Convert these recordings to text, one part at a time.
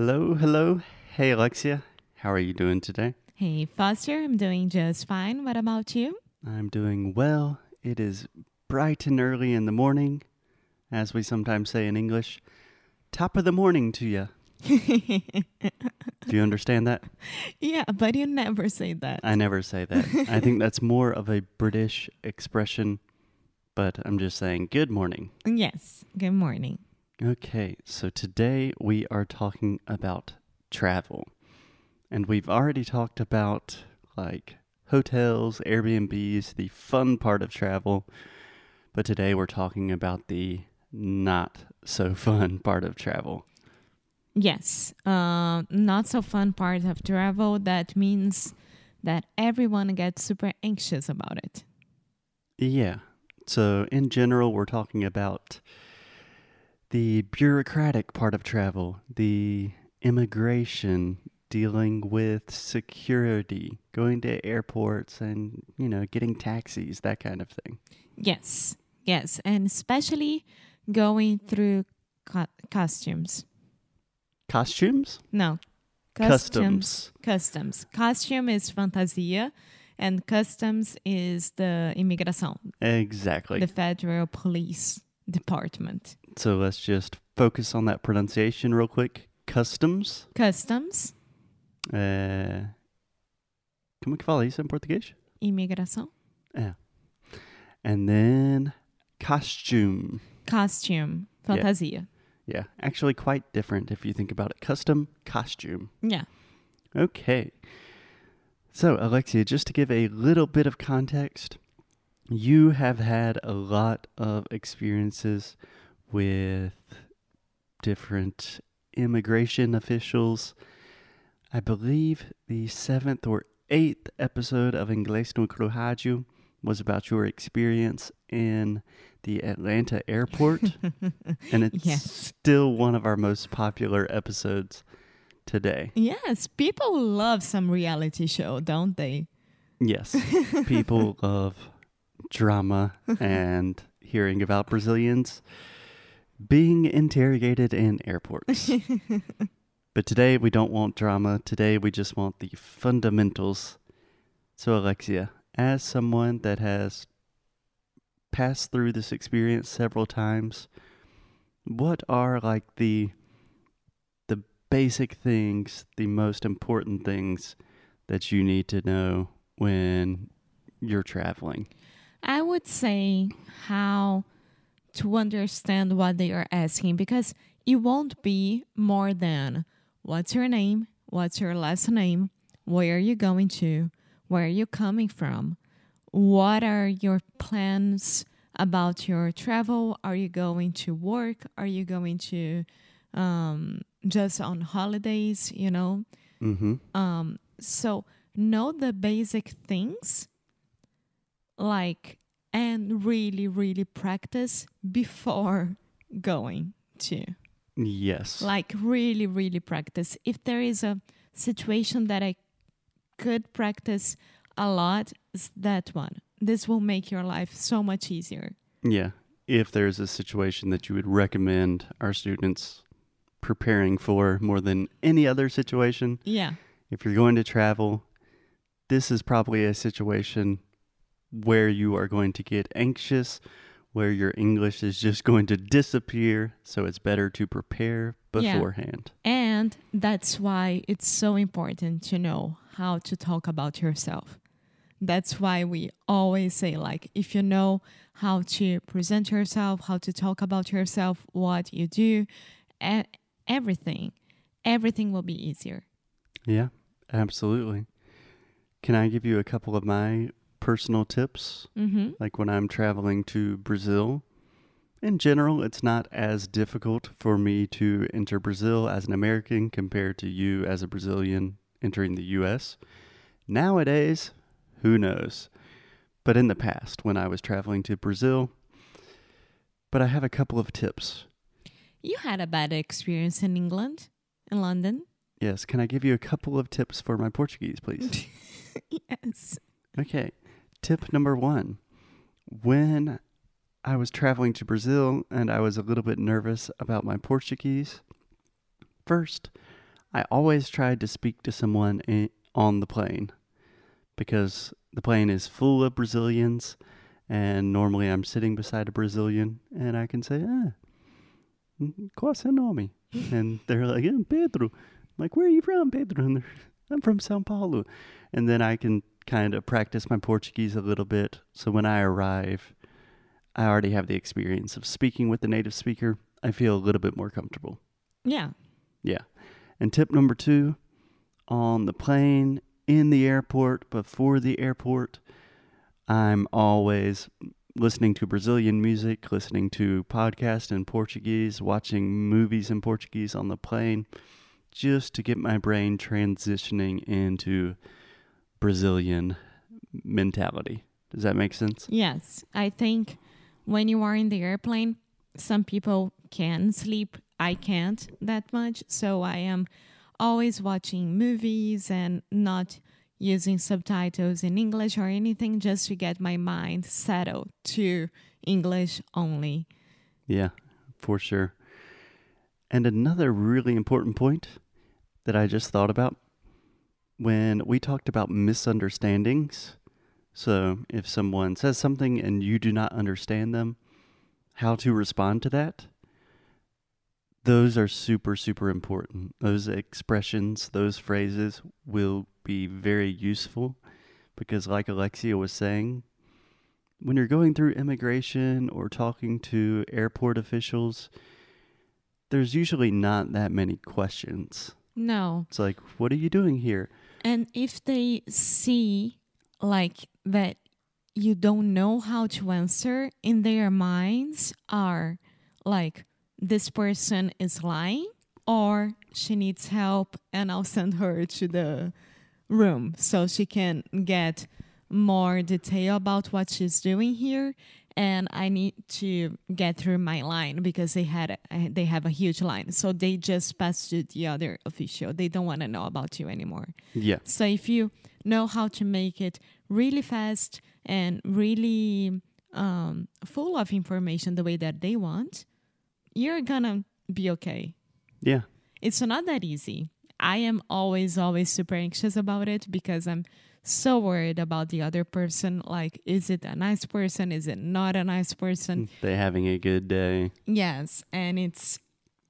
Hello, hello. Hey, Alexia. How are you doing today? Hey, Foster, I'm doing just fine. What about you? I'm doing well. It is bright and early in the morning, as we sometimes say in English. Top of the morning to you. Do you understand that? yeah, but you never say that. I never say that. I think that's more of a British expression, but I'm just saying good morning. Yes, good morning. Okay, so today we are talking about travel. And we've already talked about like hotels, Airbnbs, the fun part of travel. But today we're talking about the not so fun part of travel. Yes, uh, not so fun part of travel. That means that everyone gets super anxious about it. Yeah. So, in general, we're talking about the bureaucratic part of travel, the immigration, dealing with security, going to airports and, you know, getting taxis, that kind of thing. Yes, yes, and especially going through co- costumes. Costumes? No, Customs. Customs. Costume is fantasia, and customs is the imigração, Exactly. the federal police department. So let's just focus on that pronunciation real quick. Customs. Customs, uh, É... Como é que fala isso em português? imigração. É. And then costume. Costume, fantasia. Yeah, actually quite different if you think about it. Custom, costume. Yeah. Okay. So, Alexia, just to give a little bit of context, you have had a lot of experiences with different immigration officials. I believe the seventh or eighth episode of Inglês no Crujaju was about your experience in the Atlanta airport. and it's Yes. still one of our most popular episodes today. Yes, people love some reality show, don't they? Yes. People love drama and hearing about Brazilians being interrogated in airports. but today we don't want drama. Today we just want the fundamentals. So, Alexia, as someone that has passed through this experience several times, what are like the the basic things, the most important things that you need to know when you're traveling? I would say how to understand what they are asking because it won't be more than what's your name, what's your last name, where are you going to, where are you coming from, what are your plans about your travel, are you going to work, are you going to um, just on holidays, you know? Mm-hmm. Um, so know the basic things, like, and really, really practice before going to. Yes. Like, really, really practice. If there is a situation that I could practice a lot, is that one. This will make your life so much easier. yeah. If there's a situation that you would recommend our students preparing for more than any other situation, Yeah. if you're going to travel, this is probably a situation where you are going to get anxious, where your English is just going to disappear. So it's better to prepare Yeah. beforehand. And that's why it's so important to know how to talk about yourself. That's why we always say, like, if you know how to present yourself, how to talk about yourself, what you do, e- everything, everything will be easier. Yeah, absolutely. Can I give you a couple of my personal tips? Mm-hmm. Like when I'm traveling to Brazil, in general, it's not as difficult for me to enter Brazil as an American compared to you as a Brazilian entering the US. Nowadays, who knows? But in the past, when I was traveling to Brazil, but I have a couple of tips. You had a bad experience in England, in London. Yes, can I give you a couple of tips for my Portuguese, please? yes. Okay. Tip number one when I was traveling to Brazil and I was a little bit nervous about my Portuguese, first, I always tried to speak to someone in, on the plane because the plane is full of Brazilians, and normally I'm sitting beside a Brazilian, and I can say, ah, qual seu nome? and they're like, "Eh, Pedro. I'm like, where are you from, Pedro? And I'm from Sao Paulo. And then I can kind of practice my Portuguese a little bit. So when I arrive, I already have the experience of speaking with the native speaker. I feel a little bit more comfortable. Yeah. Yeah. And tip number two on the plane, in the airport, before the airport, I'm always listening to Brazilian music, listening to podcasts in Portuguese, watching movies in Portuguese on the plane, just to get my brain transitioning into Brazilian mentality. Does that make sense? Yes. I think when you are in the airplane, some people can sleep. I can't that much. So I am always watching movies and not using subtitles in English or anything just to get my mind settled to English only. Yeah, for sure. And another really important point that I just thought about when we talked about misunderstandings. So, if someone says something and you do not understand them, how to respond to that. Those are super, super important. Those expressions, those phrases will be very useful because, like Alexia was saying, when you're going through immigration or talking to airport officials, there's usually not that many questions. No. It's like, what are you doing here? And if they see like that you don't know how to answer in their minds are like this person is lying or she needs help and I'll send her to the room so she can get more detail about what she's doing here and I need to get through my line because they had they have a huge line so they just pass to the other official they don't want to know about you anymore Yeah. so if you know how to make it really fast and really um, full of information the way that they want, you're gonna be okay. Yeah. It's not that easy. I am always, always super anxious about it because I'm so worried about the other person. Like, is it a nice person? Is it not a nice person? They having a good day. Yes. And it's,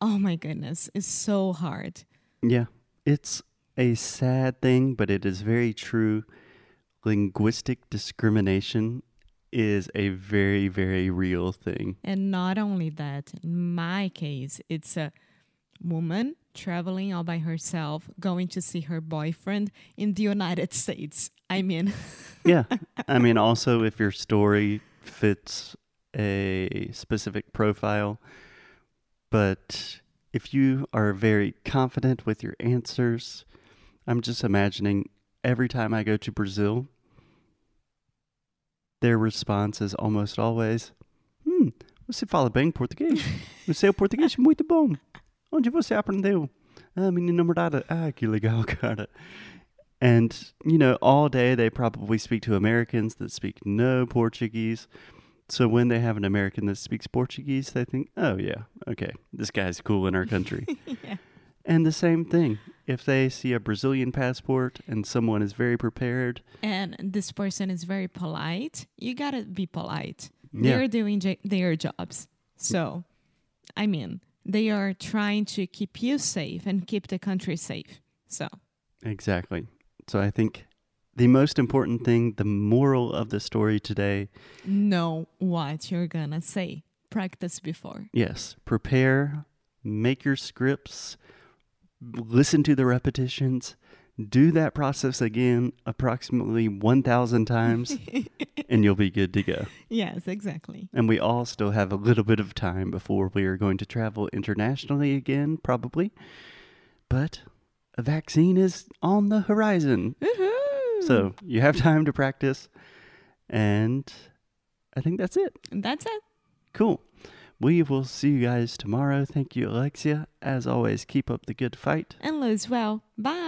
oh my goodness, it's so hard. Yeah. It's a sad thing, but it is very true. Linguistic discrimination is a very, very real thing. And not only that, in my case, it's a woman traveling all by herself, going to see her boyfriend in the United States. I mean, Yeah. I mean, also, if your story fits a specific profile, but if you are very confident with your answers, I'm just imagining every time I go to Brazil, their response is almost always: Hum, você fala bem português. O seu português é muito bom. Onde você aprendeu? Ah, minha namorada. Ah, que legal, cara. And, you know, all day they probably speak to Americans that speak no Portuguese. So when they have an American that speaks Portuguese, they think, oh, yeah, okay, this guy's cool in our country. yeah. and the same thing, if they see a Brazilian passport and someone is very prepared, and this person is very polite, you gotta be polite. Yeah. They're doing j- their jobs. So, I mean, they are trying to keep you safe and keep the country safe. So, exactly. So I think the most important thing, the moral of the story today, know what you're gonna say. Practice before. yes, prepare, make your scripts, listen to the repetitions, do that process again approximately 1,000 times, and you'll be good to go. Yes, exactly. And we all still have a little bit of time before we are going to travel internationally again, probably. But a vaccine is on the horizon. Woohoo! So you have time to practice. And I think that's it. that's it. Cool. We will see you guys tomorrow. Thank you, Alexia. As always, keep up the good fight. And lose well. Bye.